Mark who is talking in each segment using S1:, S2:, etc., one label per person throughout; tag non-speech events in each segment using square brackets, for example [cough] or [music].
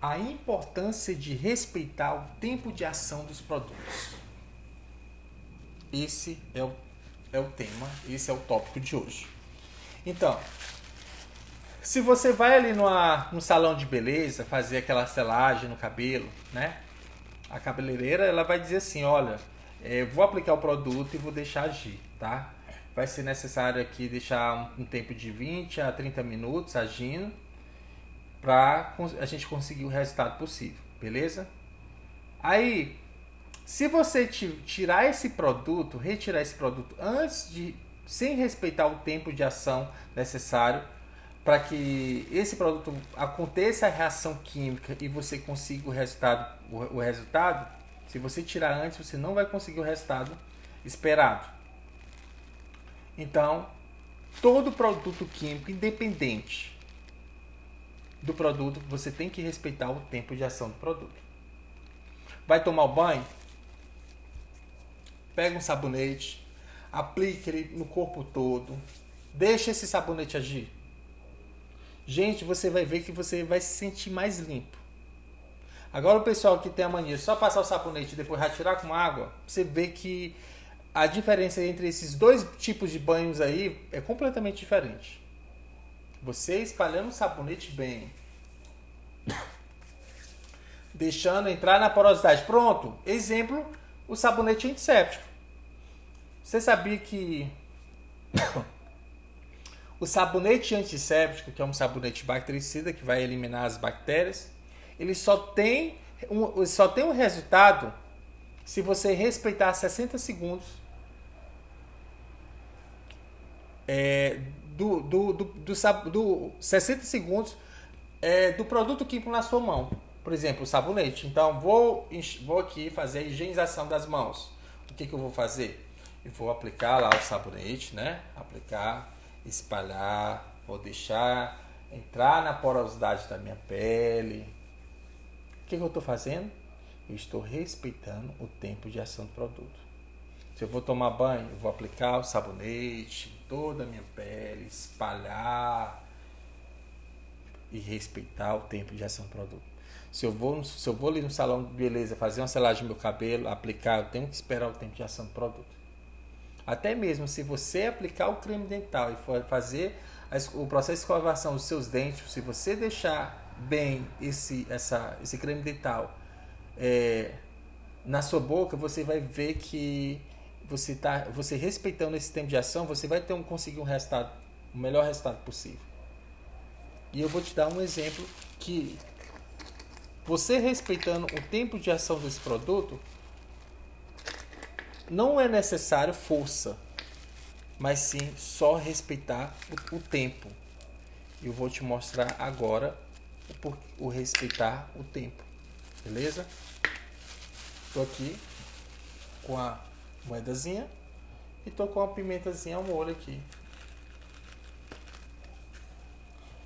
S1: a importância de respeitar o tempo de ação dos produtos. Esse é o, é o tema, esse é o tópico de hoje. Então, se você vai ali numa, num salão de beleza fazer aquela selagem no cabelo, né? A cabeleireira ela vai dizer assim, olha, é, vou aplicar o produto e vou deixar agir, tá? Vai ser necessário aqui deixar um, um tempo de 20 a 30 minutos agindo para a gente conseguir o resultado possível, beleza? Aí, se você tirar esse produto, retirar esse produto antes de, sem respeitar o tempo de ação necessário para que esse produto aconteça a reação química e você consiga o resultado, o, o resultado, se você tirar antes, você não vai conseguir o resultado esperado. Então, todo produto químico, independente do produto, você tem que respeitar o tempo de ação do produto. Vai tomar o banho? Pega um sabonete, aplique ele no corpo todo, deixa esse sabonete agir. Gente, você vai ver que você vai se sentir mais limpo. Agora o pessoal que tem a mania de só passar o sabonete e depois retirar com água, você vê que a diferença entre esses dois tipos de banhos aí é completamente diferente. Você espalhando o sabonete bem, deixando entrar na porosidade. Pronto. Exemplo, o sabonete antisséptico. Você sabia que [coughs] o sabonete antisséptico, que é um sabonete bactericida que vai eliminar as bactérias, ele só tem um, só tem um resultado se você respeitar 60 segundos é, do, do, do, do, do 60 segundos é, do produto químico na sua mão. Por exemplo, o sabonete. Então, vou, vou aqui fazer a higienização das mãos. O que, que eu vou fazer? Eu vou aplicar lá o sabonete, né? Aplicar, espalhar, vou deixar entrar na porosidade da minha pele, o que, que eu estou fazendo? Eu estou respeitando o tempo de ação do produto. Se eu vou tomar banho, eu vou aplicar o sabonete toda a minha pele, espalhar e respeitar o tempo de ação do produto. Se eu vou, se eu vou ali no salão de beleza fazer uma selagem no meu cabelo, aplicar, eu tenho que esperar o tempo de ação do produto. Até mesmo se você aplicar o creme dental e for fazer o processo de escovação dos seus dentes, se você deixar bem esse, essa, esse creme dental é, na sua boca, você vai ver que você tá, você respeitando esse tempo de ação, você vai ter um, conseguir um resultado, o melhor resultado possível. E eu vou te dar um exemplo que você respeitando o tempo de ação desse produto, não é necessário força, mas sim só respeitar o, o tempo. Eu vou te mostrar agora por o respeitar o tempo. Beleza? Estou aqui com a moedazinha e estou com a pimentazinha ao molho aqui.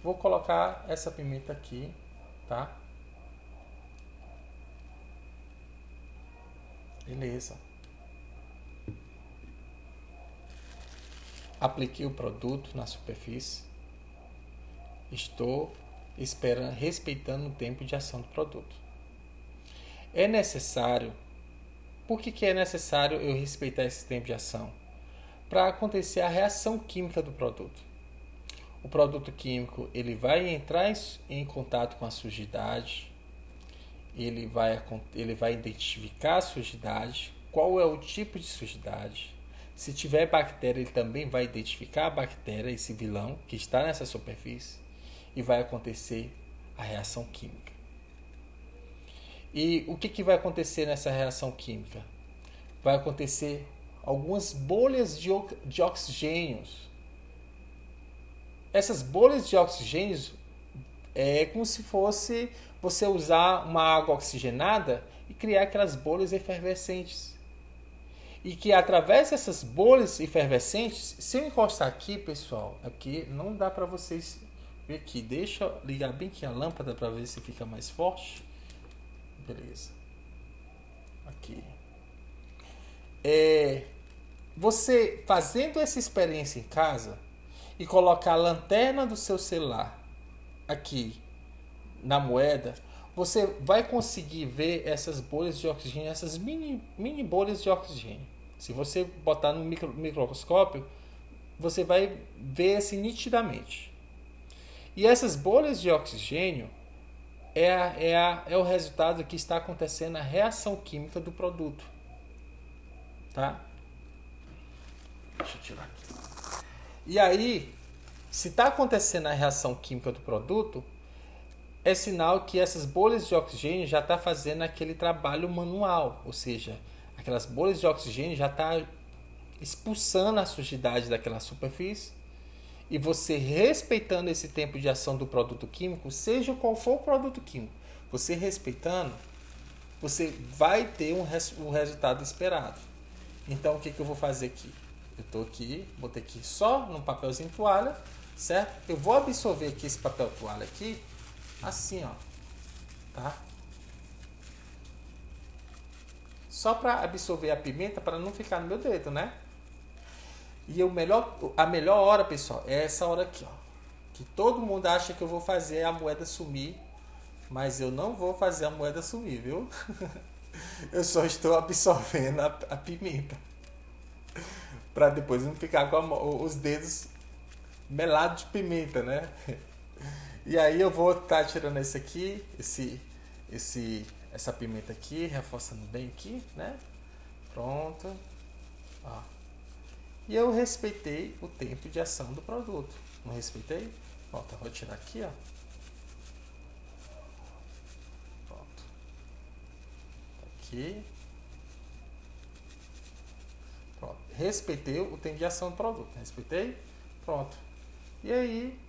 S1: Vou colocar essa pimenta aqui, tá? Beleza. Apliquei o produto na superfície. Estou esperando, respeitando o tempo de ação do produto. É necessário. Por que, que é necessário eu respeitar esse tempo de ação? Para acontecer a reação química do produto. O produto químico ele vai entrar em contato com a sujidade, ele vai, ele vai identificar a sujidade, qual é o tipo de sujidade. Se tiver bactéria, ele também vai identificar a bactéria, esse vilão que está nessa superfície e vai acontecer a reação química. E o que, que vai acontecer nessa reação química? Vai acontecer algumas bolhas de, de oxigênios. Essas bolhas de oxigênios é como se fosse você usar uma água oxigenada e criar aquelas bolhas efervescentes. E que através dessas bolhas efervescentes, se eu encostar aqui, pessoal, aqui não dá para vocês Vem aqui, deixa eu ligar bem aqui a lâmpada para ver se fica mais forte. Beleza. Aqui. É, você fazendo essa experiência em casa e colocar a lanterna do seu celular aqui na moeda, você vai conseguir ver essas bolhas de oxigênio, essas mini, mini bolhas de oxigênio. Se você botar no micro, microscópio, você vai ver assim nitidamente. E essas bolhas de oxigênio é, a, é, a, é o resultado que está acontecendo na reação química do produto. Tá? Deixa eu tirar aqui. E aí, se está acontecendo a reação química do produto, é sinal que essas bolhas de oxigênio já está fazendo aquele trabalho manual, ou seja, aquelas bolhas de oxigênio já está expulsando a sujidade daquela superfície e você respeitando esse tempo de ação do produto químico, seja qual for o produto químico, você respeitando, você vai ter um, res, um resultado esperado. Então o que, que eu vou fazer aqui? Eu estou aqui, botei aqui só no papelzinho toalha, certo? Eu vou absorver aqui esse papel toalha aqui, assim, ó, tá? Só para absorver a pimenta para não ficar no meu dedo, né? E o melhor, a melhor hora, pessoal, é essa hora aqui, ó. Que todo mundo acha que eu vou fazer a moeda sumir, mas eu não vou fazer a moeda sumir, viu? [laughs] eu só estou absorvendo a, a pimenta. para depois não ficar com a, os dedos melados de pimenta, né? [laughs] E aí eu vou estar tá tirando esse aqui, esse, esse, essa pimenta aqui, reforçando bem aqui, né? Pronto. Ó. E eu respeitei o tempo de ação do produto. Não respeitei? Pronto, vou tirar aqui, ó. Pronto. Aqui. Pronto. Respeitei o tempo de ação do produto. Respeitei? Pronto. E aí,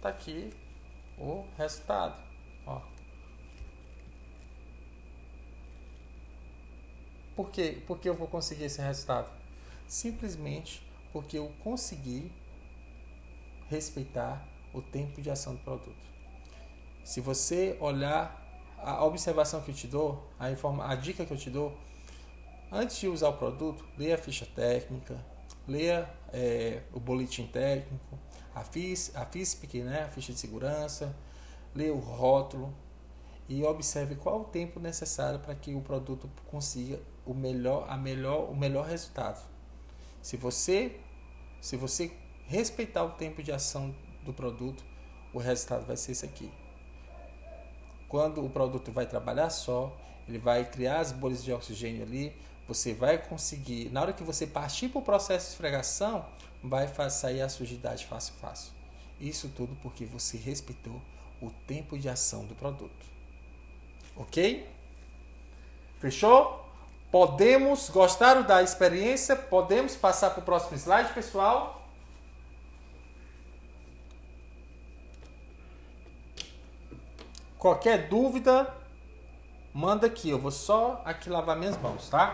S1: tá aqui o resultado. Ó. Por quê? Por que eu vou conseguir esse resultado? Simplesmente porque eu consegui respeitar o tempo de ação do produto. Se você olhar a observação que eu te dou, a, informa, a dica que eu te dou, antes de usar o produto, leia a ficha técnica, leia é, o boletim técnico, a, FIS, a FISP, né, a ficha de segurança, leia o rótulo e observe qual o tempo necessário para que o produto consiga o melhor, a melhor, o melhor resultado. Se você, se você respeitar o tempo de ação do produto, o resultado vai ser esse aqui. Quando o produto vai trabalhar só, ele vai criar as bolhas de oxigênio ali, você vai conseguir, na hora que você partir para o processo de esfregação, vai sair a sujidade fácil, fácil. Isso tudo porque você respeitou o tempo de ação do produto. Ok? Fechou? Podemos, gostaram da experiência? Podemos passar para o próximo slide, pessoal? Qualquer dúvida, manda aqui. Eu vou só aqui lavar minhas mãos, tá?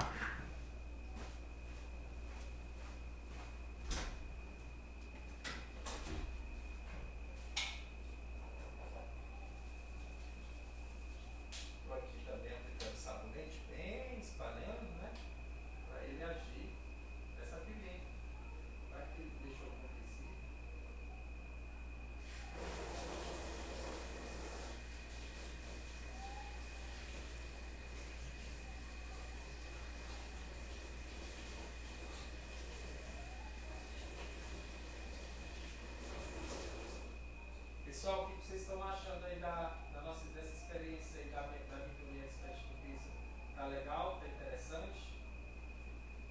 S1: Pessoal, o que vocês estão achando aí da, da nossa, dessa experiência aí da, da mentoria Expert Visa? Tá legal? Tá interessante?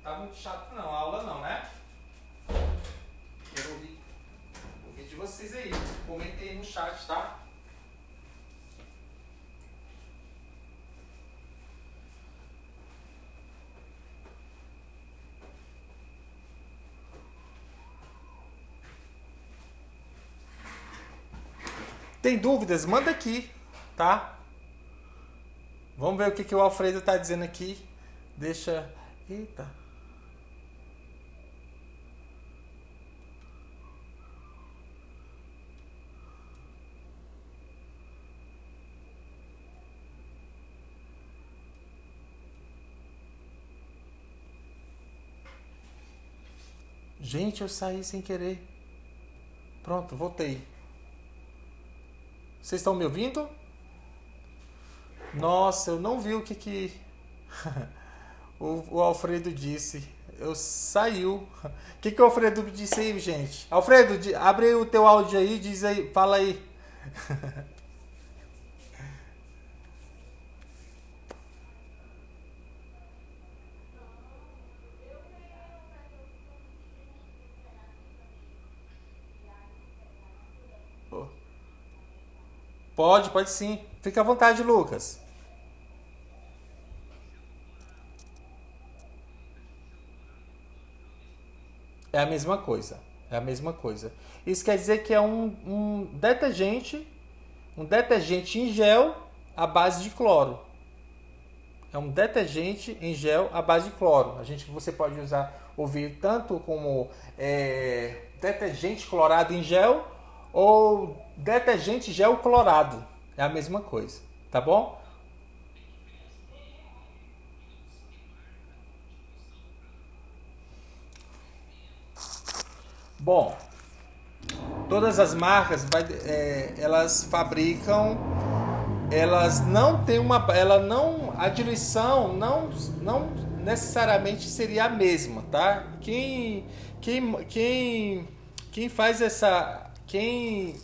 S1: Tá muito chato não, aula não, né? Quero ouvir, ouvir de vocês aí. Comentem aí no chat, tá? Tem dúvidas? Manda aqui, tá? Vamos ver o que, que o Alfredo está dizendo aqui. Deixa. Eita. Gente, eu saí sem querer. Pronto, voltei. Vocês estão me ouvindo? Nossa, eu não vi o que que [laughs] o, o Alfredo disse. Eu saiu. O que que o Alfredo disse aí, gente? Alfredo, abre o teu áudio aí, diz aí, fala aí. [laughs] Pode, pode sim. Fica à vontade, Lucas. É a mesma coisa. É a mesma coisa. Isso quer dizer que é um, um detergente, um detergente em gel à base de cloro. É um detergente em gel à base de cloro. A gente, você pode usar, ouvir tanto como é, detergente clorado em gel ou detergente gel clorado. É a mesma coisa, tá bom? Bom, todas as marcas, é, elas fabricam, elas não têm uma, ela não, a diluição não, não necessariamente seria a mesma, tá? Quem, quem, quem, quem faz essa quem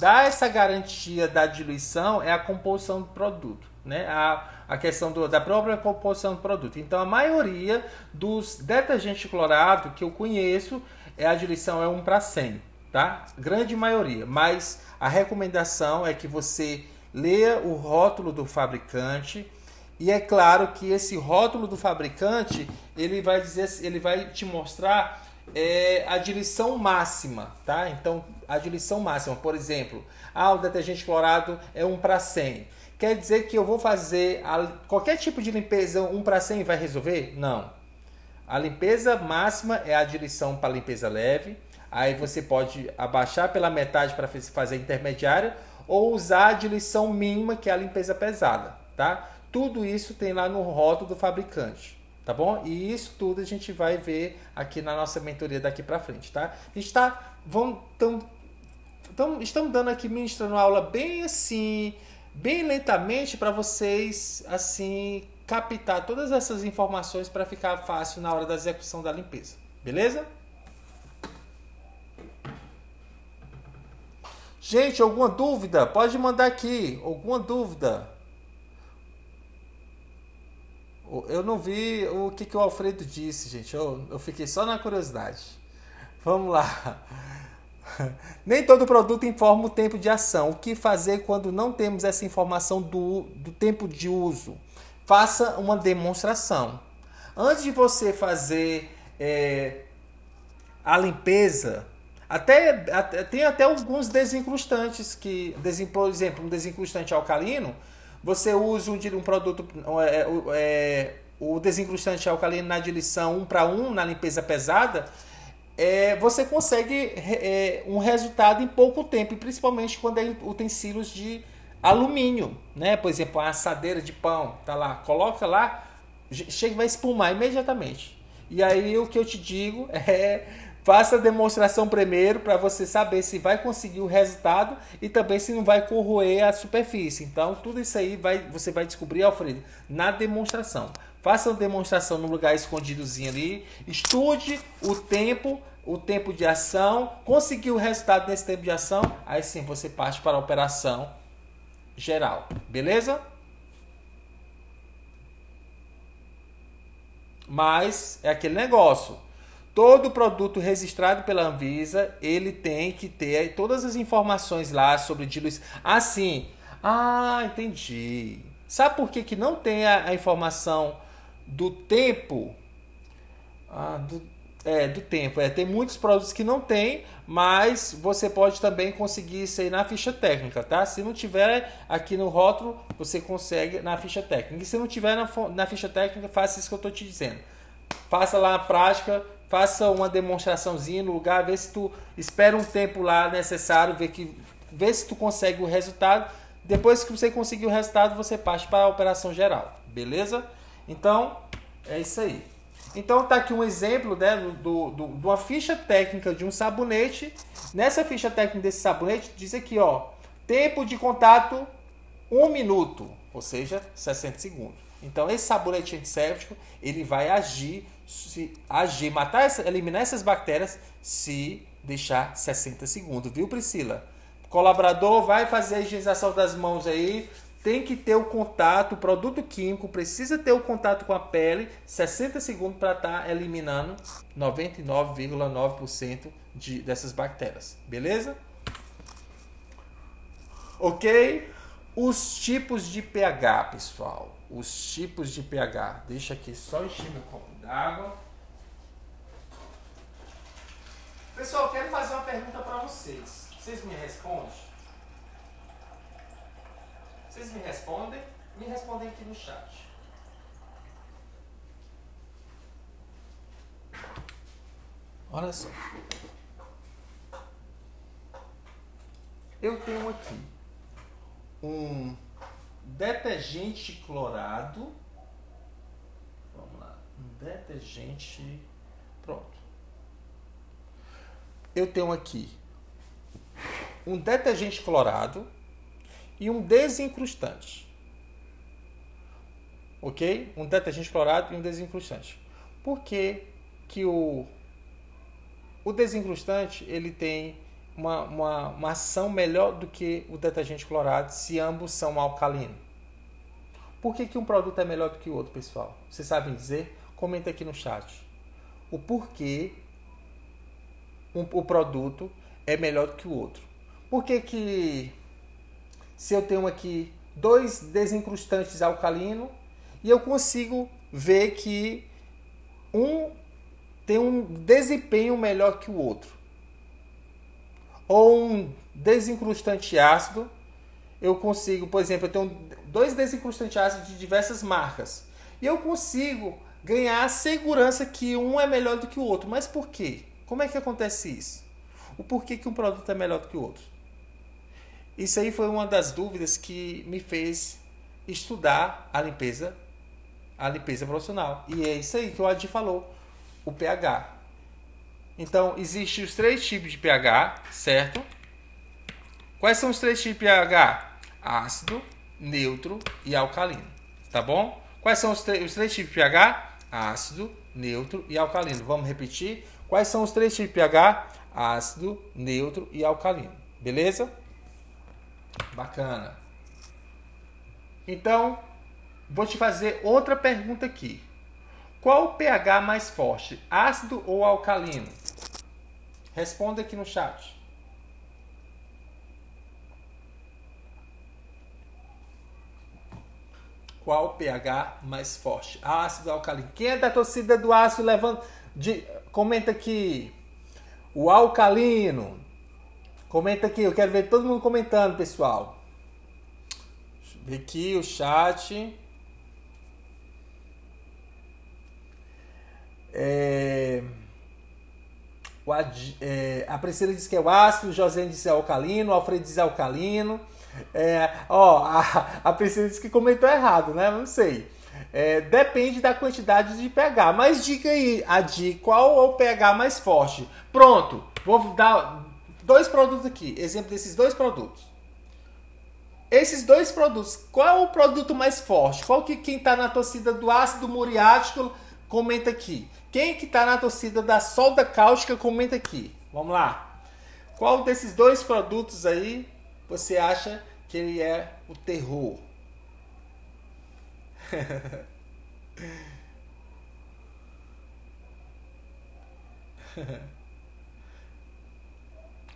S1: dá essa garantia da diluição é a composição do produto, né? A, a questão do, da própria composição do produto. Então, a maioria dos detergentes clorados que eu conheço, é a diluição é 1 para 100, tá? Grande maioria, mas a recomendação é que você leia o rótulo do fabricante e é claro que esse rótulo do fabricante, ele vai dizer, ele vai te mostrar é a diluição máxima, tá? Então, a diluição máxima, por exemplo, ah, o detergente clorado é 1 para 100. Quer dizer que eu vou fazer a, qualquer tipo de limpeza 1 para 100 vai resolver? Não. A limpeza máxima é a diluição para limpeza leve. Aí você pode abaixar pela metade para fazer intermediária ou usar a diluição mínima, que é a limpeza pesada, tá? Tudo isso tem lá no rótulo do fabricante tá bom? E isso tudo a gente vai ver aqui na nossa mentoria daqui para frente, tá? A gente tá, vamos, tão, tão, estamos dando aqui ministrando aula bem assim, bem lentamente para vocês assim captar todas essas informações para ficar fácil na hora da execução da limpeza, beleza? Gente, alguma dúvida? Pode mandar aqui. Alguma dúvida? Eu não vi o que, que o Alfredo disse, gente. Eu, eu fiquei só na curiosidade. Vamos lá. [laughs] Nem todo produto informa o tempo de ação. O que fazer quando não temos essa informação do, do tempo de uso? Faça uma demonstração. Antes de você fazer é, a limpeza, até, até, tem até alguns desincrustantes que, por exemplo, um desincrustante alcalino você usa um, um produto, é, é, o desincrustante alcalino na diluição 1 para 1, na limpeza pesada, é, você consegue é, um resultado em pouco tempo, principalmente quando é utensílios de alumínio, né? Por exemplo, a assadeira de pão, tá lá, coloca lá, chega vai espumar imediatamente. E aí o que eu te digo [laughs] é Faça a demonstração primeiro para você saber se vai conseguir o resultado e também se não vai corroer a superfície. Então, tudo isso aí vai, você vai descobrir, Alfredo, na demonstração. Faça a demonstração no lugar escondidozinho ali, estude o tempo, o tempo de ação, conseguiu o resultado nesse tempo de ação, aí sim você parte para a operação geral. Beleza? Mas é aquele negócio todo produto registrado pela Anvisa, ele tem que ter todas as informações lá sobre diluição. Assim, ah, entendi. Sabe por que, que não tem a, a informação do tempo? Ah, do, é, do tempo. É, tem muitos produtos que não tem, mas você pode também conseguir isso aí na ficha técnica, tá? Se não tiver aqui no rótulo, você consegue na ficha técnica. E se não tiver na, na ficha técnica, faça isso que eu estou te dizendo. Faça lá na prática, faça uma demonstraçãozinha no lugar, vê se tu espera um tempo lá necessário, vê, que, vê se tu consegue o resultado. Depois que você conseguir o resultado, você parte para a operação geral, beleza? Então, é isso aí. Então tá aqui um exemplo né, do, do, de uma ficha técnica de um sabonete. Nessa ficha técnica desse sabonete diz aqui, ó, tempo de contato um minuto. ou seja, 60 segundos. Então esse sabonete antisséptico ele vai agir, se agir, matar, eliminar essas bactérias se deixar 60 segundos, viu Priscila? Colaborador vai fazer a higienização das mãos aí, tem que ter o contato, o produto químico precisa ter o contato com a pele 60 segundos para estar tá eliminando 99,9% de, dessas bactérias, beleza? Ok? Os tipos de pH, pessoal. Os tipos de pH. Deixa aqui só encher meu copo d'água. Pessoal, quero fazer uma pergunta para vocês. Vocês me respondem? Vocês me respondem? Me respondem aqui no chat. Olha só. Eu tenho aqui um detergente clorado. Detergente. Pronto. Eu tenho aqui um detergente clorado e um desincrustante. Ok? Um detergente clorado e um desincrustante. Por que, que o, o desincrustante ele tem uma, uma, uma ação melhor do que o detergente clorado se ambos são alcalinos? Por que, que um produto é melhor do que o outro, pessoal? Vocês sabem dizer? Comenta aqui no chat. O porquê um, o produto é melhor do que o outro. Por que, que se eu tenho aqui dois desincrustantes alcalinos e eu consigo ver que um tem um desempenho melhor que o outro. Ou um desincrustante ácido, eu consigo, por exemplo, eu tenho dois desincrustantes ácidos de diversas marcas. E eu consigo ganhar a segurança que um é melhor do que o outro. Mas por quê? Como é que acontece isso? O porquê que um produto é melhor do que o outro? Isso aí foi uma das dúvidas que me fez estudar a limpeza, a limpeza profissional. E é isso aí que o Adi falou, o pH. Então, existem os três tipos de pH, certo? Quais são os três tipos de pH? Ácido, neutro e alcalino, tá bom? Quais são os, os três tipos de pH? Ácido, neutro e alcalino. Vamos repetir? Quais são os três tipos de pH? Ácido, neutro e alcalino. Beleza? Bacana. Então, vou te fazer outra pergunta aqui. Qual o pH mais forte, ácido ou alcalino? Responda aqui no chat. Qual pH mais forte, ácido ou alcalino? Quem é da torcida do ácido, levanta, de, comenta aqui. O alcalino. Comenta aqui, eu quero ver todo mundo comentando, pessoal. Ver aqui o chat. É... O é... a Priscila disse que é o ácido, o José disse é alcalino, o Alfredo diz é alcalino. É... Ó, a... a Priscila disse que comentou errado, né? Não sei. É, depende da quantidade de pH. Mas diga aí, Adi, qual é o pH mais forte? Pronto, vou dar dois produtos aqui, exemplo desses dois produtos. Esses dois produtos, qual é o produto mais forte? Qual que quem está na torcida do ácido muriático comenta aqui. Quem que está na torcida da solda cáustica comenta aqui. Vamos lá. Qual desses dois produtos aí você acha que ele é o terror? [laughs]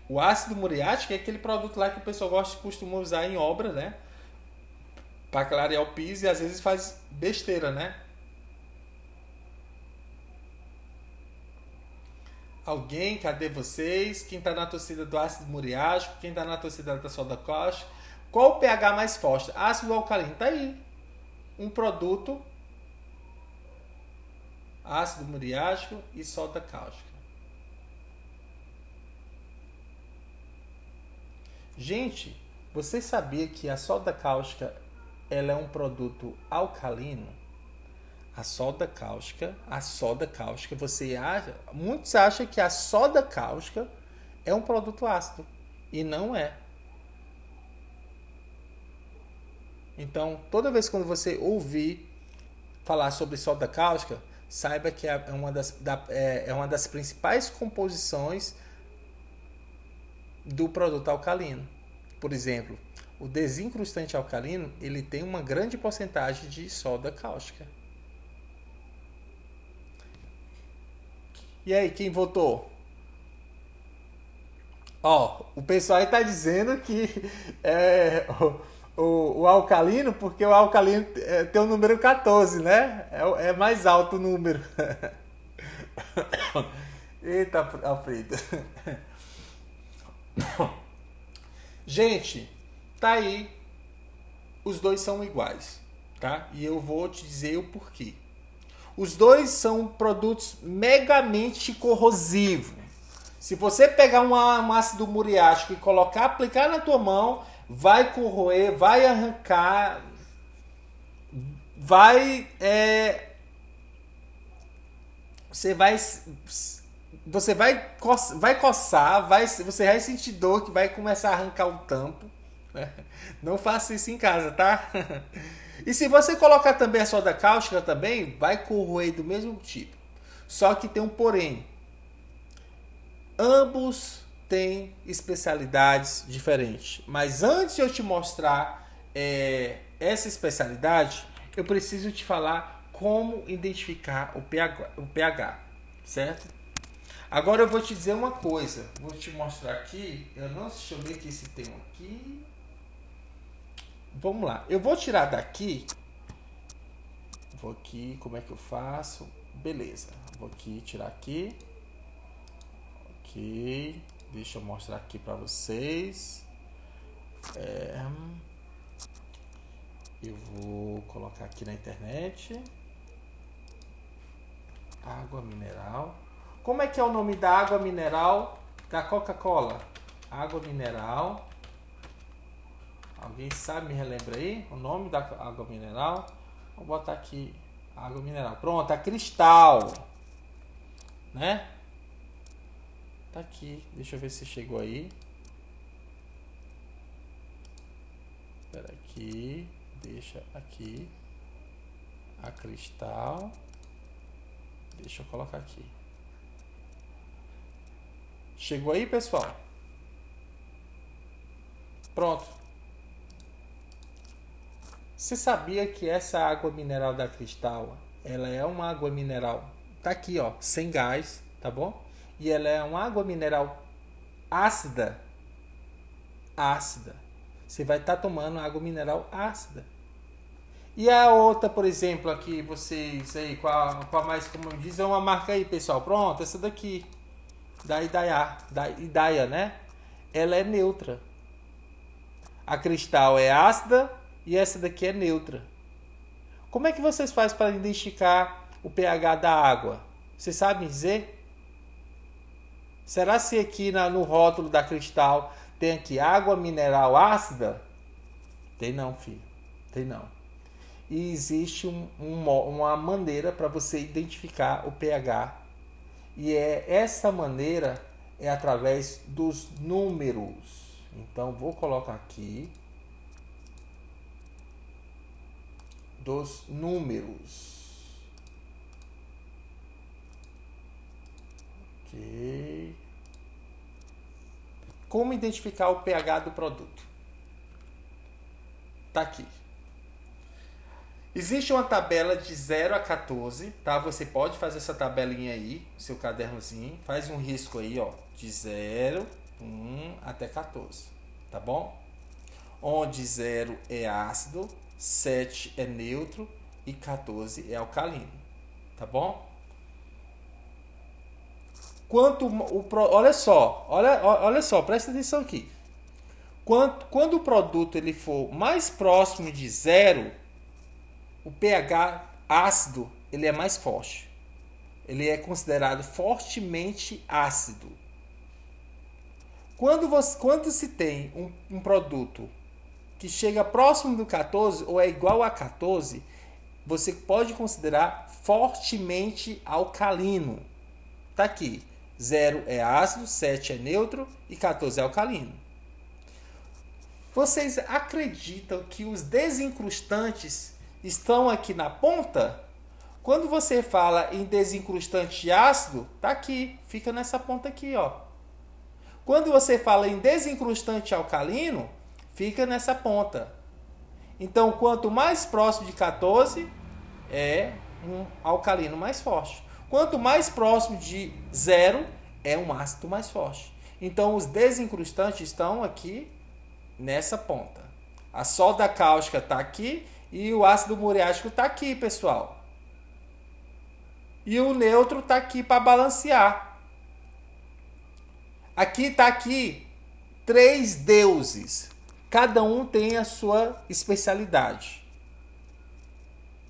S1: O ácido muriático é aquele produto lá que o pessoal gosta costuma usar em obra, né? Para clarear o piso e às vezes faz besteira, né? Alguém, cadê vocês? Quem está na torcida do ácido muriático? Quem está na torcida da soda cáustica? Qual o pH mais forte? Ácido alcalino? Tá aí. Um produto ácido muriático e soda cáustica. Gente, você sabia que a soda cáustica ela é um produto alcalino? A soda cáustica, a soda cáustica, você acha, muitos acham que a soda cáustica é um produto ácido e não é. Então, toda vez quando você ouvir falar sobre soda cáustica, saiba que é uma das, da, é, é uma das principais composições do produto alcalino. Por exemplo, o desincrustante alcalino ele tem uma grande porcentagem de soda cáustica. E aí, quem votou? Ó, o pessoal aí tá dizendo que [laughs] é, o, o, o alcalino, porque o alcalino é, tem o número 14, né? É, é mais alto o número. [laughs] Eita, Alfredo. [coughs] Gente, tá aí. Os dois são iguais, tá? E eu vou te dizer o porquê. Os dois são produtos megamente corrosivos. Se você pegar um, um ácido muriático e colocar, aplicar na tua mão, vai corroer, vai arrancar, vai é, você vai você vai coçar, vai coçar, vai você vai sentir dor que vai começar a arrancar o tampo. Não faça isso em casa, tá? [laughs] E se você colocar também a soda cáustica também, vai corroer do mesmo tipo. Só que tem um porém. Ambos têm especialidades diferentes. Mas antes de eu te mostrar é, essa especialidade, eu preciso te falar como identificar o pH, o pH, certo? Agora eu vou te dizer uma coisa. Vou te mostrar aqui. Eu não deixa eu ver aqui se tem aqui. Vamos lá. Eu vou tirar daqui. Vou aqui. Como é que eu faço? Beleza. Vou aqui tirar aqui. Ok. Deixa eu mostrar aqui para vocês. É, eu vou colocar aqui na internet. Água mineral. Como é que é o nome da água mineral da Coca-Cola? Água mineral. Alguém sabe, me relembra aí o nome da água mineral? Vou botar aqui água mineral. Pronto, a cristal. Né? Tá aqui. Deixa eu ver se chegou aí. Espera aqui. Deixa aqui. A cristal. Deixa eu colocar aqui. Chegou aí, pessoal? Pronto. Você sabia que essa água mineral da Cristal, ela é uma água mineral, tá aqui, ó, sem gás, tá bom? e ela é uma água mineral ácida, ácida. Você vai estar tá tomando água mineral ácida. E a outra, por exemplo, aqui vocês aí, com a mais como diz, é uma marca aí, pessoal. Pronto, essa daqui. Da Idaya, da Idaya, né? Ela é neutra. A cristal é ácida e essa daqui é neutra. Como é que vocês fazem para identificar o pH da água? Vocês sabem dizer? Será se aqui na, no rótulo da Cristal tem aqui água mineral ácida? Tem não, filho. Tem não. E existe um, um, uma maneira para você identificar o pH. E é essa maneira é através dos números. Então vou colocar aqui dos números. Ok. Como identificar o pH do produto? Tá aqui. Existe uma tabela de 0 a 14, tá? Você pode fazer essa tabelinha aí, seu cadernozinho, faz um risco aí, ó, de 0, 1 até 14, tá bom? Onde 0 é ácido, 7 é neutro e 14 é alcalino, tá bom? quanto o olha só, olha, olha só, presta atenção aqui. Quanto, quando o produto ele for mais próximo de zero, o pH ácido ele é mais forte. Ele é considerado fortemente ácido. Quando, você, quando se tem um, um produto que chega próximo do 14 ou é igual a 14, você pode considerar fortemente alcalino. Tá aqui. 0 é ácido, 7 é neutro e 14 é alcalino. Vocês acreditam que os desincrustantes estão aqui na ponta? Quando você fala em desincrustante ácido, tá aqui, fica nessa ponta aqui, ó. Quando você fala em desincrustante alcalino, fica nessa ponta. Então, quanto mais próximo de 14, é um alcalino mais forte. Quanto mais próximo de zero, é um ácido mais forte. Então, os desincrustantes estão aqui nessa ponta. A solda cáustica está aqui e o ácido muriático está aqui, pessoal. E o neutro está aqui para balancear. Aqui está aqui três deuses. Cada um tem a sua especialidade.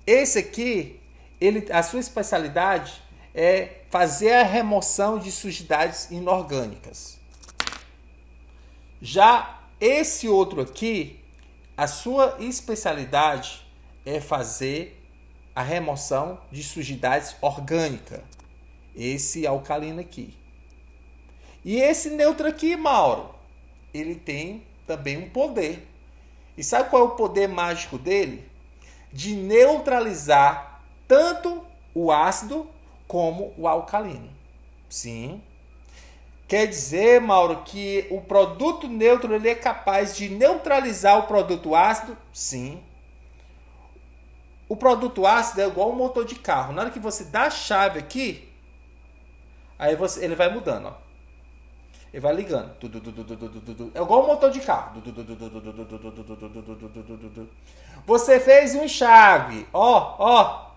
S1: Esse aqui, ele, a sua especialidade é fazer a remoção de sujidades inorgânicas. Já esse outro aqui, a sua especialidade é fazer a remoção de sujidades orgânicas. Esse alcalino aqui. E esse neutro aqui, Mauro, ele tem também um poder. E sabe qual é o poder mágico dele? De neutralizar tanto o ácido como o alcalino. Sim. Quer dizer, Mauro, que o produto neutro ele é capaz de neutralizar o produto ácido? Sim. O produto ácido é igual um motor de carro. Na hora que você dá a chave aqui, aí você, ele vai mudando, ó. Ele vai ligando. É igual um motor de carro. Você fez um enxágue, ó, ó.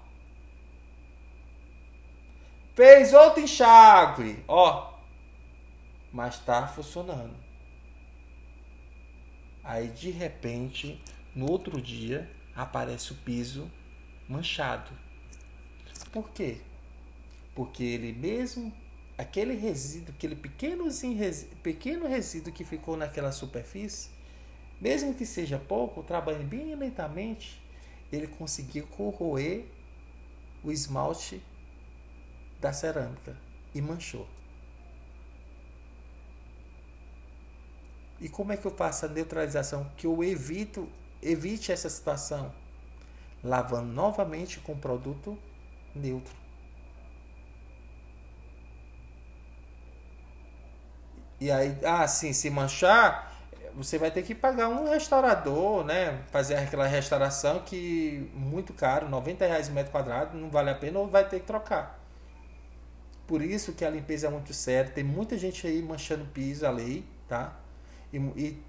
S1: Fez outro enxágue, ó. Mas está funcionando. Aí de repente, no outro dia, aparece o piso manchado. Por quê? Porque ele mesmo, aquele resíduo, aquele pequeno resíduo que ficou naquela superfície, mesmo que seja pouco, trabalhando bem lentamente, ele conseguiu corroer o esmalte da cerâmica e manchou. E como é que eu faço a neutralização? Que eu evito, evite essa situação lavando novamente com produto neutro. E aí, ah, sim, se manchar, você vai ter que pagar um restaurador, né? Fazer aquela restauração que muito caro, 90 reais o metro quadrado, não vale a pena ou vai ter que trocar. Por isso que a limpeza é muito séria. Tem muita gente aí manchando piso, a lei, tá? E, e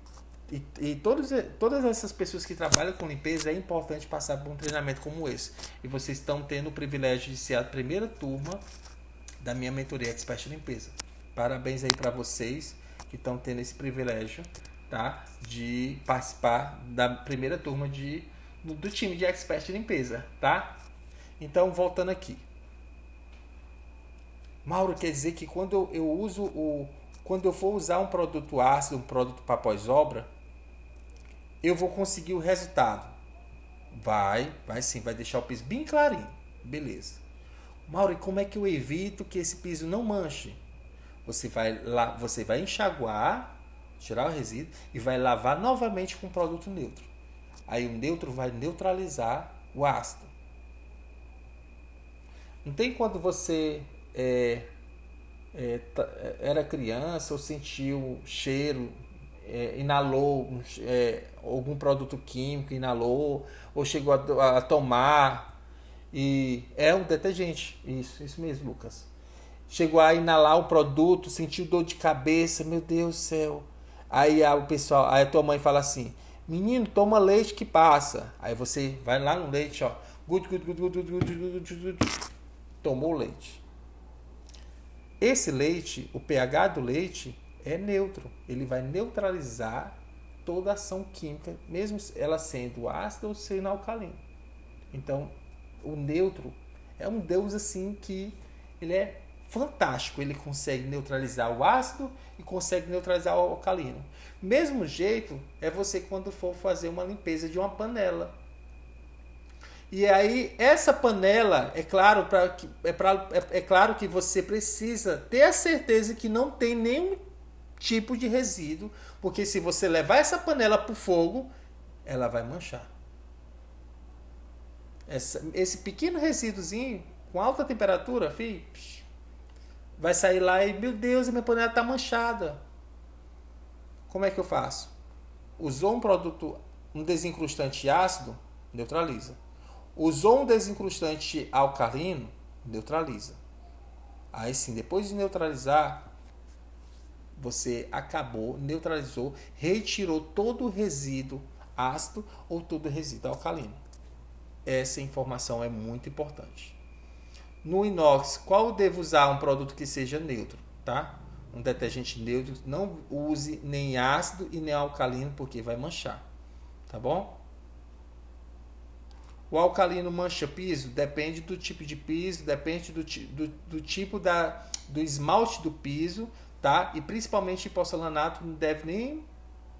S1: e, e todos, todas essas pessoas que trabalham com limpeza é importante passar por um treinamento como esse. E vocês estão tendo o privilégio de ser a primeira turma da minha mentoria Expert Limpeza. Parabéns aí para vocês que estão tendo esse privilégio, tá? De participar da primeira turma de, do time de Expert Limpeza, tá? Então, voltando aqui. Mauro, quer dizer que quando eu uso o. Quando eu for usar um produto ácido, um produto para pós-obra, eu vou conseguir o resultado? Vai, vai sim, vai deixar o piso bem clarinho. Beleza. Mauro, e como é que eu evito que esse piso não manche? Você vai lá, você vai enxaguar, tirar o resíduo e vai lavar novamente com produto neutro. Aí o neutro vai neutralizar o ácido. Não tem quando você é, é, era criança ou sentiu cheiro é, inalou é, algum produto químico, inalou, ou chegou a, a, tomar. E é um detergente, isso, isso mesmo, Lucas. Chegou a inalar um produto, sentiu dor de cabeça, meu Deus do céu. Aí a, o pessoal, aí a tua mãe fala assim: menino, toma leite que passa. Aí você vai lá no leite, ó. Good, good, good, good, good, good, good. Tomou leite. Esse leite, o pH do leite é neutro. Ele vai neutralizar toda a ação química, mesmo ela sendo ácida ou sendo alcalina. Então, o neutro é um deus assim que ele é fantástico. Ele consegue neutralizar o ácido e consegue neutralizar o alcalino. Mesmo jeito é você quando for fazer uma limpeza de uma panela. E aí essa panela, é claro, pra, é, pra, é, é claro que você precisa ter a certeza que não tem nenhum tipo de resíduo, porque se você levar essa panela para o fogo, ela vai manchar. Essa, esse pequeno resíduozinho com alta temperatura, filho, vai sair lá e, meu Deus, a minha panela está manchada. Como é que eu faço? Usou um produto, um desincrustante ácido, neutraliza. Usou um desincrustante alcalino, neutraliza. Aí sim, depois de neutralizar, você acabou, neutralizou, retirou todo o resíduo ácido ou todo o resíduo alcalino. Essa informação é muito importante. No inox, qual devo usar um produto que seja neutro, tá? Um detergente neutro, não use nem ácido e nem alcalino porque vai manchar, tá bom? O alcalino mancha piso? Depende do tipo de piso, depende do, do, do tipo da, do esmalte do piso, tá? E principalmente porcelanato não deve nem,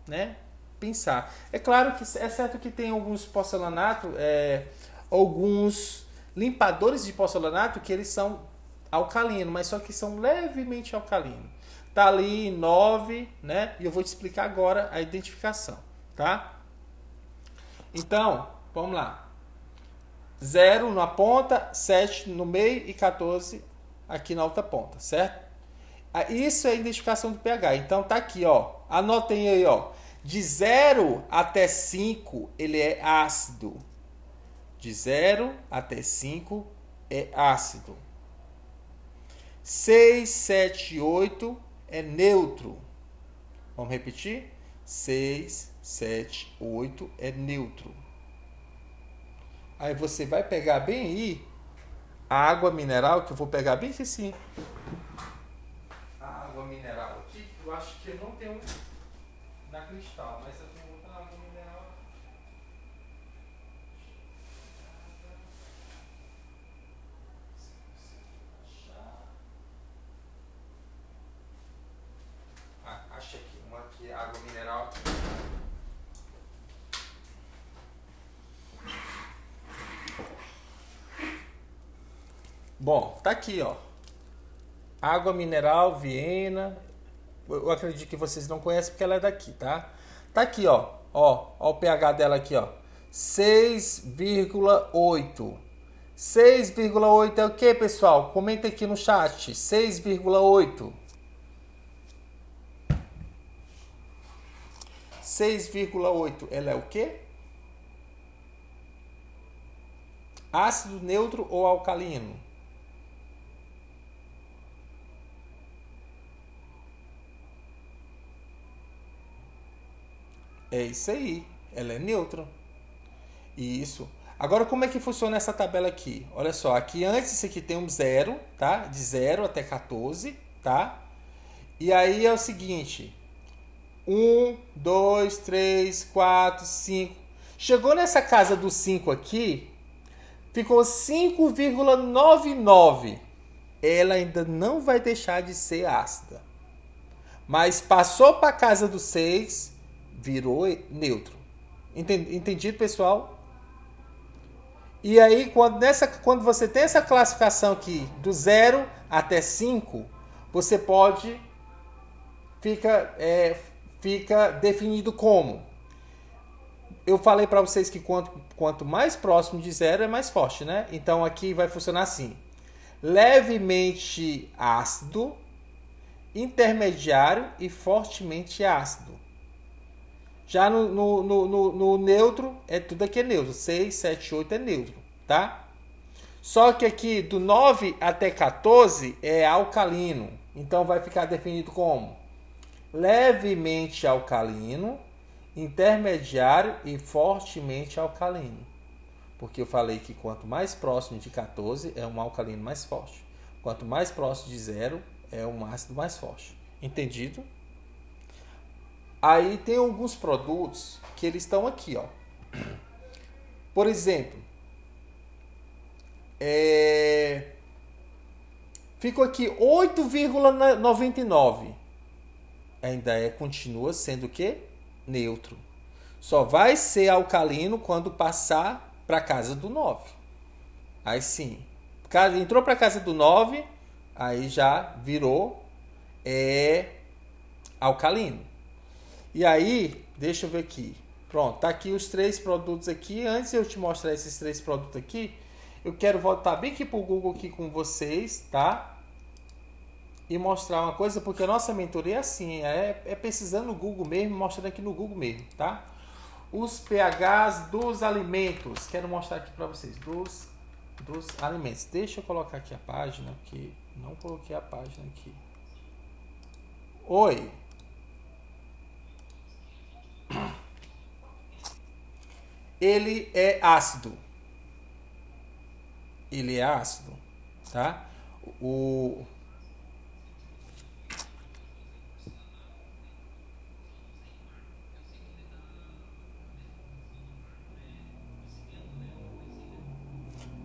S1: né, pensar. É claro que é certo que tem alguns porcelanato, é, alguns limpadores de porcelanato que eles são alcalino, mas só que são levemente alcalino. Tá ali 9, né? E eu vou te explicar agora a identificação, tá? Então, vamos lá. 0 na ponta, 7 no meio e 14 aqui na outra ponta, certo? Ah, isso é a identificação do pH. Então tá aqui, ó. Anotem aí, ó. De 0 até 5, ele é ácido. De 0 até 5 é ácido. 6, 7, 8 é neutro. Vamos repetir? 6, 7, 8 é neutro. Aí você vai pegar bem aí a água mineral, que eu vou pegar bem assim. A água mineral aqui, eu acho que eu não tenho na cristal, mas eu tenho outra água mineral. Ah, achei aqui uma aqui, água mineral. Bom, tá aqui, ó. Água mineral Viena. Eu acredito que vocês não conhecem porque ela é daqui, tá? Tá aqui, ó. Ó, ó o pH dela aqui, ó. 6,8. 6,8 é o que, pessoal? Comenta aqui no chat. 6,8. 6,8 ela é o que? Ácido neutro ou alcalino? É isso aí. Ela é neutra. Isso. Agora, como é que funciona essa tabela aqui? Olha só, aqui antes isso aqui tem um zero, tá? De 0 até 14, tá? E aí é o seguinte: 1, 2, 3, 4, 5. Chegou nessa casa do 5 aqui, ficou 5,99. Ela ainda não vai deixar de ser ácida. Mas passou para a casa do 6, virou neutro. Entendido, pessoal? E aí, quando, nessa, quando você tem essa classificação aqui, do 0 até 5, você pode. Fica, é, fica definido como. Eu falei para vocês que quanto, quanto mais próximo de zero é mais forte, né? Então aqui vai funcionar assim: levemente ácido, intermediário e fortemente ácido. Já no, no, no, no, neutro, é tudo aqui é neutro. 6, 7, 8 é neutro, tá? Só que aqui do 9 até 14 é alcalino. Então vai ficar definido como levemente alcalino, intermediário e fortemente alcalino. Porque eu falei que quanto mais próximo de 14 é um alcalino mais forte. Quanto mais próximo de zero é um ácido mais forte. Entendido? Aí tem alguns produtos que eles estão aqui, ó. Por exemplo, é... ficou aqui 8,99. Ainda é continua sendo o que? Neutro. Só vai ser alcalino quando passar para casa do 9. Aí sim. Entrou para casa do 9, aí já virou é alcalino. E aí, deixa eu ver aqui. Pronto, tá aqui os três produtos aqui. Antes de eu te mostrar esses três produtos aqui, eu quero voltar bem aqui pro Google aqui com vocês, tá? E mostrar uma coisa, porque a nossa mentoria é assim, é, é pesquisando no Google mesmo, mostrando aqui no Google mesmo, tá? Os pHs dos alimentos. Quero mostrar aqui para vocês, dos, dos alimentos. Deixa eu colocar aqui a página, que não coloquei a página aqui. Oi. Ele é ácido. Ele é ácido, tá? O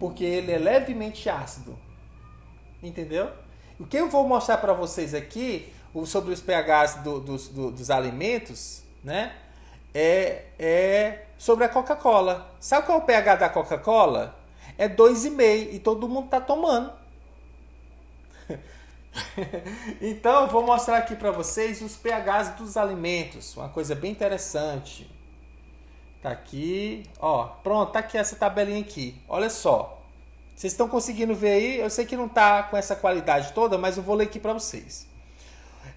S1: porque ele é levemente ácido. Entendeu? O que eu vou mostrar para vocês aqui sobre os pHs do, dos, do, dos alimentos, né? É, é sobre a Coca-Cola. Sabe qual é o pH da Coca-Cola? É 2,5 e todo mundo está tomando. [laughs] então, eu vou mostrar aqui para vocês os pHs dos alimentos. Uma coisa bem interessante. Tá aqui, ó. Pronto, tá aqui essa tabelinha aqui. Olha só. Vocês estão conseguindo ver aí? Eu sei que não tá com essa qualidade toda, mas eu vou ler aqui para vocês.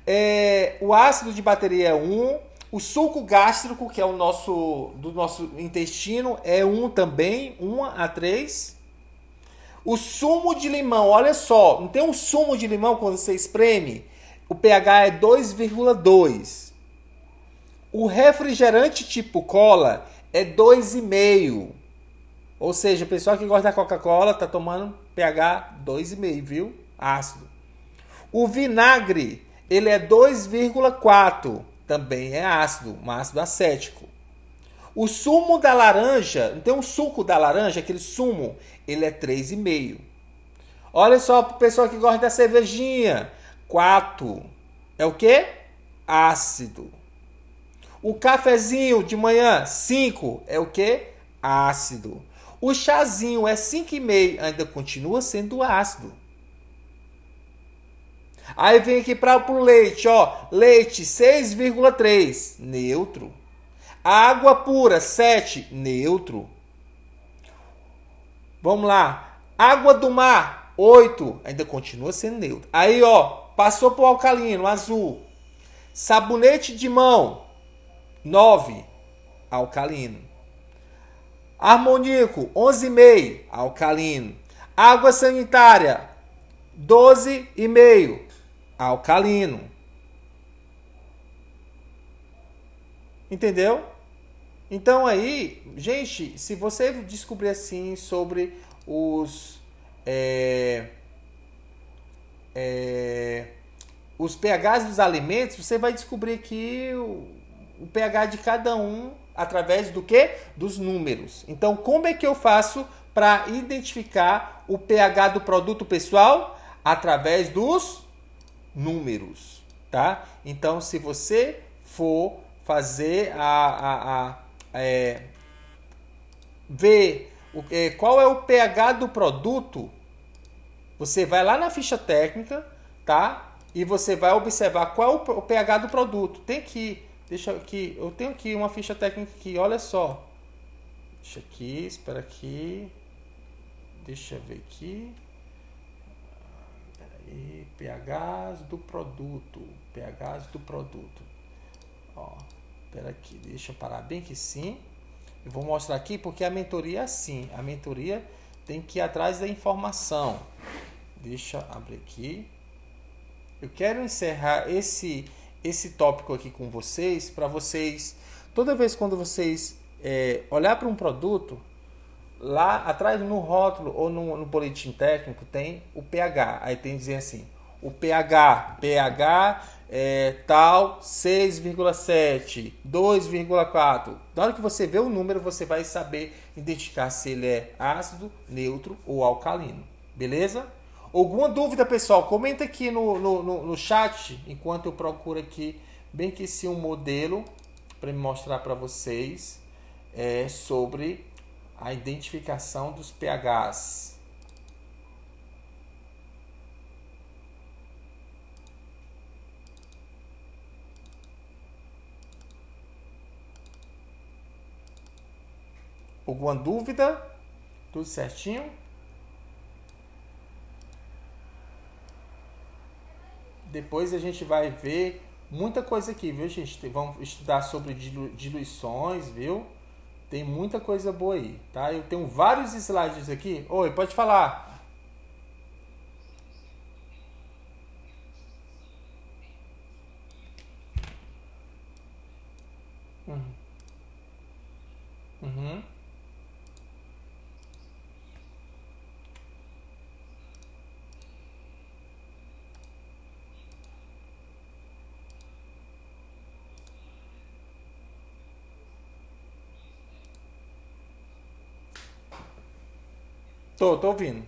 S1: É, o ácido de bateria é 1, o suco gástrico, que é o nosso do nosso intestino, é 1 também, 1 a 3. O sumo de limão, olha só, não tem um sumo de limão quando você espreme? O pH é 2,2. O refrigerante tipo cola é 2,5. Ou seja, o pessoal que gosta da Coca-Cola está tomando pH 2,5, viu? Ácido. O vinagre ele é 2,4, também é ácido, um ácido acético. O sumo da laranja, não tem um suco da laranja, aquele sumo, ele é 3,5. Olha só para o pessoal que gosta da cervejinha, 4. É o que? Ácido. O cafezinho de manhã, 5. É o que? Ácido. O chazinho é 5,5, ainda continua sendo ácido. Aí vem aqui para o leite, ó, leite 6,3, neutro. Água pura 7, neutro. Vamos lá. Água do mar 8, ainda continua sendo neutro. Aí, ó, passou para o alcalino, azul. Sabonete de mão 9, alcalino. Harmoníaco 11,5, alcalino. Água sanitária 12,5, alcalino. Entendeu? Então aí, gente, se você descobrir assim sobre os é, é, os pHs dos alimentos, você vai descobrir que o pH de cada um através do que? Dos números. Então, como é que eu faço para identificar o pH do produto pessoal? Através dos números, tá? Então, se você for fazer a, a, a é, ver o, é, qual é o pH do produto, você vai lá na ficha técnica, tá? E você vai observar qual é o pH do produto. Tem que Deixa aqui, eu tenho aqui uma ficha técnica aqui, olha só. Deixa aqui, espera aqui. Deixa eu ver aqui. Peraí, pHs do produto. pHs do produto. Ó, espera aqui, deixa eu parar bem que sim. Eu vou mostrar aqui porque a mentoria é assim. A mentoria tem que ir atrás da informação. Deixa eu abrir aqui. Eu quero encerrar esse esse tópico aqui com vocês, para vocês, toda vez quando vocês é, olhar para um produto, lá atrás no rótulo ou no, no, boletim técnico tem o pH. Aí tem dizer assim, o pH, pH é, tal 6,7, 2,4. Na hora que você vê o número, você vai saber identificar se ele é ácido, neutro ou alcalino. Beleza? Alguma dúvida, pessoal? Comenta aqui no, no, no, no chat, enquanto eu procuro aqui, bem que se é um modelo para mostrar para vocês é, sobre a identificação dos pHs. Alguma dúvida? Tudo certinho? Depois a gente vai ver muita coisa aqui, viu, gente? Vamos estudar sobre dilu diluições, viu? Tem muita coisa boa aí, tá? Eu tenho vários slides aqui. Oi, pode falar. Uhum. Uhum. Tô, tô ouvindo.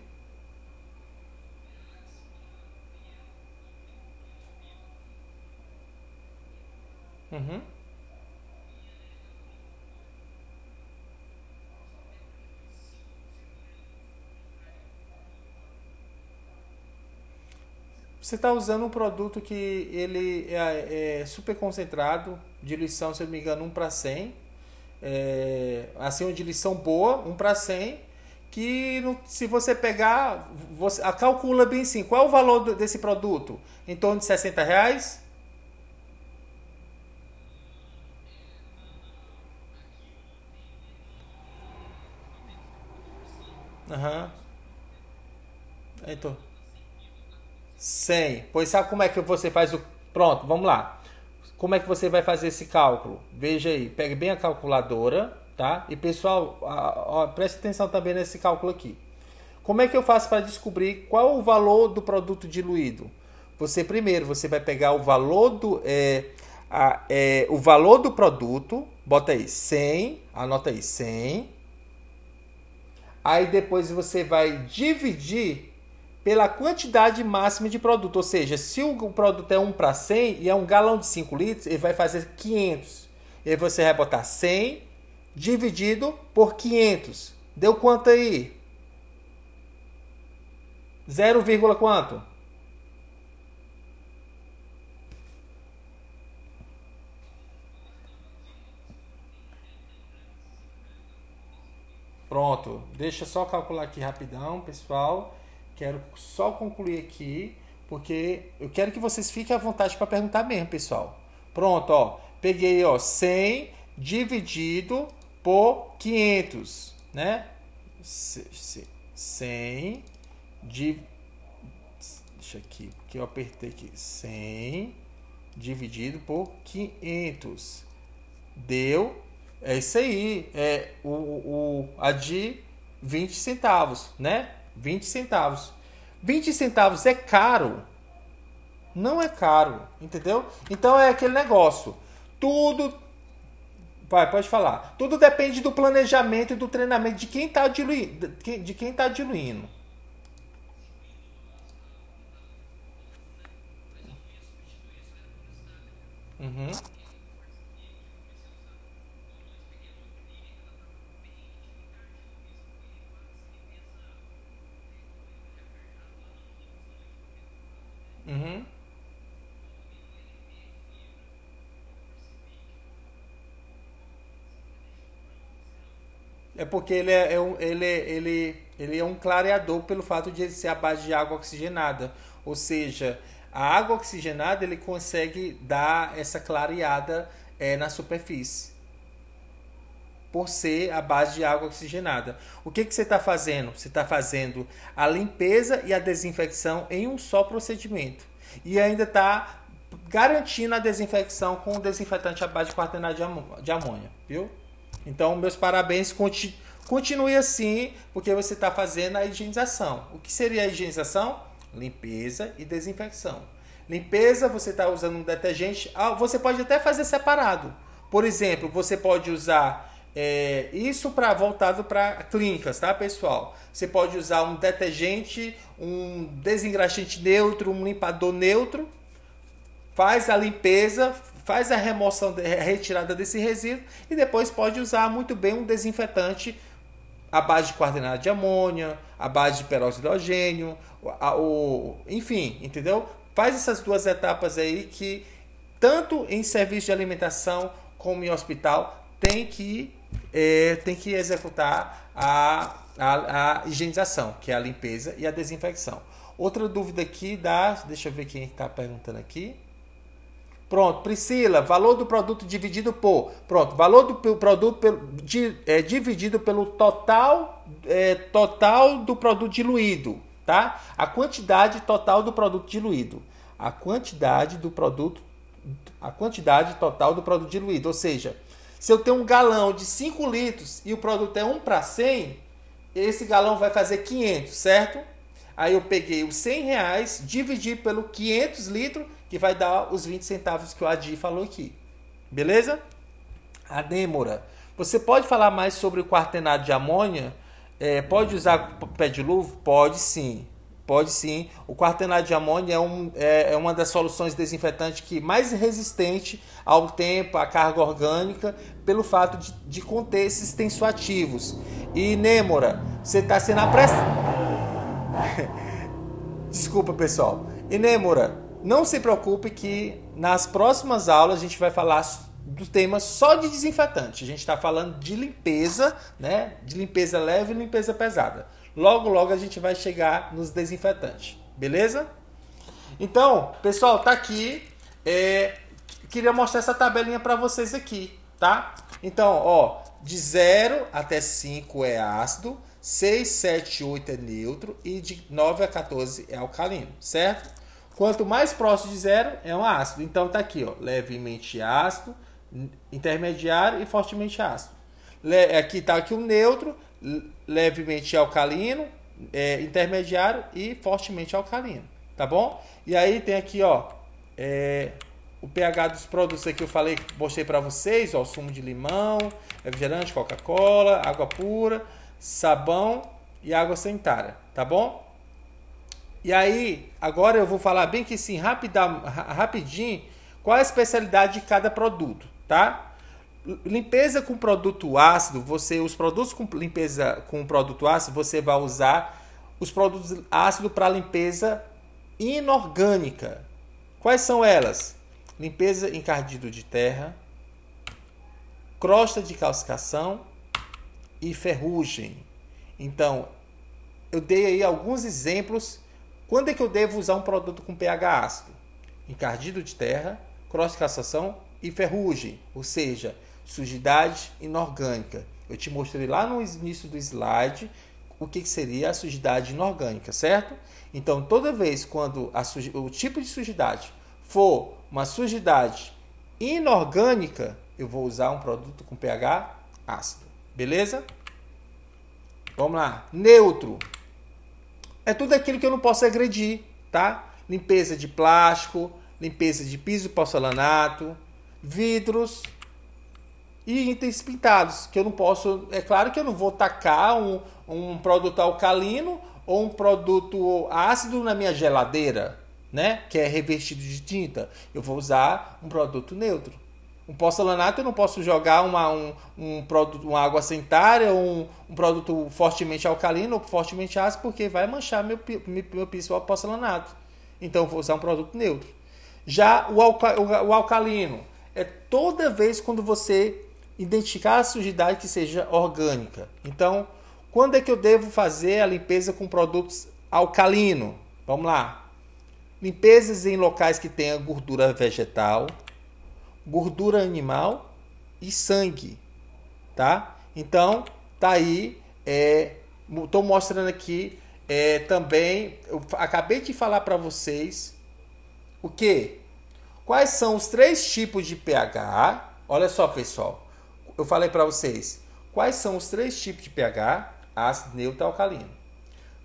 S1: Uhum. Você está usando um produto que ele é, é, super concentrado, diluição, se eu não me engano, 1 para 100. É, assim, uma diluição boa, 1 para 100 que se você pegar, você calcula bem sim, qual é o valor desse produto? Em torno de 60 reais? Aham. Uhum. Então, 100. Pois sabe como é que você faz o... Pronto, vamos lá. Como é que você vai fazer esse cálculo? Veja aí, pegue bem a calculadora tá? E pessoal, ó, ó, preste atenção também nesse cálculo aqui. Como é que eu faço para descobrir qual o valor do produto diluído? Você primeiro você vai pegar o valor do é, a, é, o valor do produto, bota aí 100, anota aí 100. Aí depois você vai dividir pela quantidade máxima de produto, ou seja, se o produto é 1 para 100 e é um galão de 5 litros, ele vai fazer 500. E aí você vai botar 100 dividido por 500. Deu quanto aí? 0, quanto? Pronto, deixa só calcular aqui rapidão, pessoal. Quero só concluir aqui, porque eu quero que vocês fiquem à vontade para perguntar mesmo, pessoal. Pronto, ó. Peguei, ó, 100 dividido por 500, né? 100 de deixa aqui, porque eu apertei aqui, 100 dividido por 500 deu é isso aí, é o, o a de 20 centavos, né? 20 centavos. 20 centavos é caro. Não é caro, entendeu? Então é aquele negócio. Tudo Vai, pode falar. Tudo depende do planejamento e do treinamento de quem está diluindo. De quem está diluindo. Uhum. É porque ele é, é um, ele, ele, ele é um clareador pelo fato de ser a base de água oxigenada. Ou seja, a água oxigenada ele consegue dar essa clareada é, na superfície. Por ser a base de água oxigenada. O que, que você está fazendo? Você está fazendo a limpeza e a desinfecção em um só procedimento. E ainda está garantindo a desinfecção com o desinfetante à base de quaternário de amônia. Viu? Então, meus parabéns. Continue assim, porque você está fazendo a higienização. O que seria a higienização? Limpeza e desinfecção. Limpeza, você está usando um detergente. Ah, você pode até fazer separado. Por exemplo, você pode usar é, isso para voltado para clínicas, tá, pessoal? Você pode usar um detergente, um desengraxante neutro, um limpador neutro, faz a limpeza, faz a remoção, a retirada desse resíduo e depois pode usar muito bem um desinfetante à base de quaternário de amônia, à base de peróxido de hidrogênio, a, o, enfim, entendeu? Faz essas duas etapas aí que tanto em serviço de alimentação como em hospital tem que é, tem que executar a, a, a, higienização, que é a limpeza e a desinfecção. Outra dúvida aqui da. Deixa eu ver quem está perguntando aqui. Pronto, Priscila, valor do produto dividido por. Pronto, valor do produto pelo, di, é, dividido pelo total, é, total do produto diluído, tá? A quantidade total do produto diluído. A quantidade do produto. A quantidade total do produto diluído. Ou seja, se eu tenho um galão de 5 litros e o produto é 1 para 100, esse galão vai fazer 500, certo? Aí eu peguei os 100 reais, dividi pelo 500 litros que vai dar os 20 centavos que o Adi falou aqui. Beleza? A Dêmora. Você pode falar mais sobre o quartenado de amônia? É, pode usar pé de luva? Pode sim. Pode sim. O quartenado de amônia é, um, é, é, uma das soluções desinfetantes que mais resistente ao tempo, à carga orgânica, pelo fato de, de conter esses tensoativos. E Nêmora, você está sendo apressado. [laughs] Desculpa, pessoal. E Nêmora, não se preocupe que nas próximas aulas a gente vai falar do tema só de desinfetante. A gente está falando de limpeza, né? De limpeza leve e limpeza pesada. Logo, logo a gente vai chegar nos desinfetantes, beleza? Então, pessoal, tá aqui. É, queria mostrar essa tabelinha para vocês aqui, tá? Então, ó, de 0 até 5 é ácido, 6, 7, 8 é neutro e de 9 a 14 é alcalino, certo? Quanto mais próximo de zero, é um ácido. Então tá aqui, ó, levemente ácido, intermediário e fortemente ácido. Le aqui tá aqui o neutro, levemente alcalino, é, intermediário e fortemente alcalino, tá bom? E aí tem aqui, ó, é, o pH dos produtos aqui eu falei, mostrei para vocês, ó, sumo de limão, refrigerante, Coca-Cola, água pura, sabão e água sanitária, tá bom? E aí, agora eu vou falar bem que sim, rapidinho, qual é a especialidade de cada produto, tá? Limpeza com produto ácido, você os produtos com limpeza com produto ácido, você vai usar os produtos ácidos para limpeza inorgânica. Quais são elas? Limpeza encardido de terra, crosta de calcificação e ferrugem. Então, eu dei aí alguns exemplos quando é que eu devo usar um produto com pH ácido? Encardido de terra, cross-cassação e ferrugem, ou seja, sujidade inorgânica. Eu te mostrei lá no início do slide o que seria a sujidade inorgânica, certo? Então, toda vez quando o tipo de sujidade for uma sujidade inorgânica, eu vou usar um produto com pH ácido. Beleza? Vamos lá. Neutro é tudo aquilo que eu não posso agredir, tá? Limpeza de plástico, limpeza de piso porcelanato, vidros e itens pintados, que eu não posso. É claro que eu não vou tacar um, um produto alcalino ou um produto ácido na minha geladeira, né? Que é revestido de tinta. Eu vou usar um produto neutro. Um porcelanato eu não posso jogar uma, um, um produto, uma água sanitária ou um, um, produto fortemente alcalino ou fortemente ácido, porque vai manchar meu, meu, meu piso porcelanato. Então vou usar um produto neutro. Já o, alca, o, o alcalino é toda vez quando você identificar a sujidade que seja orgânica. Então, quando é que eu devo fazer a limpeza com produtos alcalino? Vamos lá. Limpezas em locais que tenha gordura vegetal, gordura animal e sangue, tá? Então, tá aí, é, mostrando aqui é, também, eu acabei de falar para vocês o que? Quais são os três tipos de pH? Olha só, pessoal, eu falei para vocês quais são os três tipos de pH: ácido, neutro e alcalino.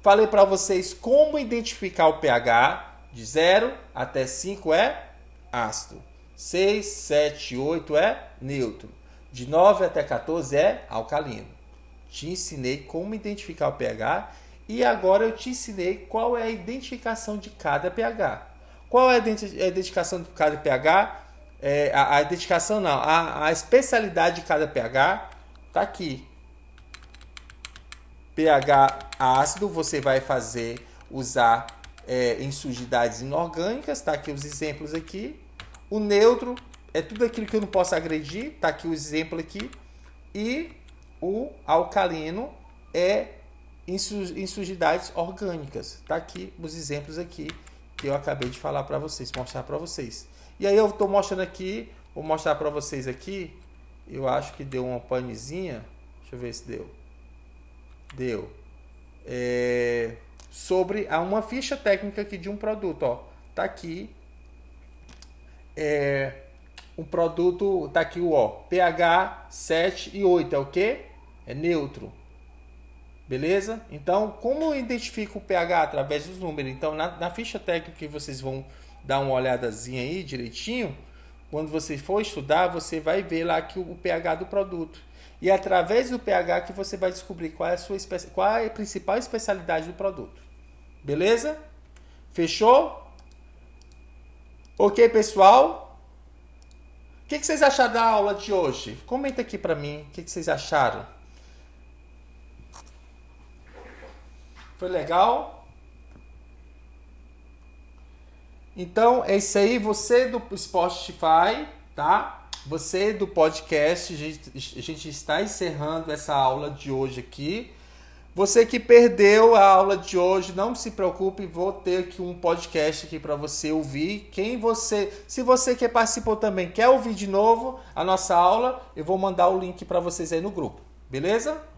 S1: Falei para vocês como identificar o pH de 0 até 5 é ácido. 6, 7, 8 é neutro. De 9 até 14 é alcalino. Te ensinei como identificar o pH e agora eu te ensinei qual é a identificação de cada pH. Qual é a identificação de cada pH? É, a, a, identificação não, a, a especialidade de cada pH está aqui. pH ácido você vai fazer usar é, em sujidades inorgânicas, tá aqui os exemplos aqui. O neutro é tudo aquilo que eu não posso agredir, tá aqui o exemplo aqui. E o alcalino é em, em sujidades orgânicas. Tá aqui os exemplos aqui que eu acabei de falar para vocês, mostrar para vocês. E aí eu estou mostrando aqui, vou mostrar para vocês aqui. Eu acho que deu uma panezinha. Deixa eu ver se deu. Deu. É, sobre a uma ficha técnica aqui de um produto, ó. Tá aqui. É, um produto, tá aqui o ó, pH 7 e 8, é o que? É neutro. Beleza? Então, como identifica o pH através dos números? Então, na, na ficha técnica que vocês vão dar uma olhadazinha aí direitinho, quando você for estudar, você vai ver lá que o, o pH do produto. E é através do pH que você vai descobrir qual é a sua qual é a principal especialidade do produto. Beleza? Fechou? Ok, pessoal? O que, que vocês acharam da aula de hoje? Comenta aqui para mim o que, que vocês acharam. Foi legal? Então é isso aí. Você do Spotify, tá? Você do podcast, a gente, a gente está encerrando essa aula de hoje aqui. Você que perdeu a aula de hoje, não se preocupe, vou ter aqui um podcast aqui para você ouvir. Quem você, se você que participou também quer ouvir de novo a nossa aula, eu vou mandar o link para vocês aí no grupo. Beleza?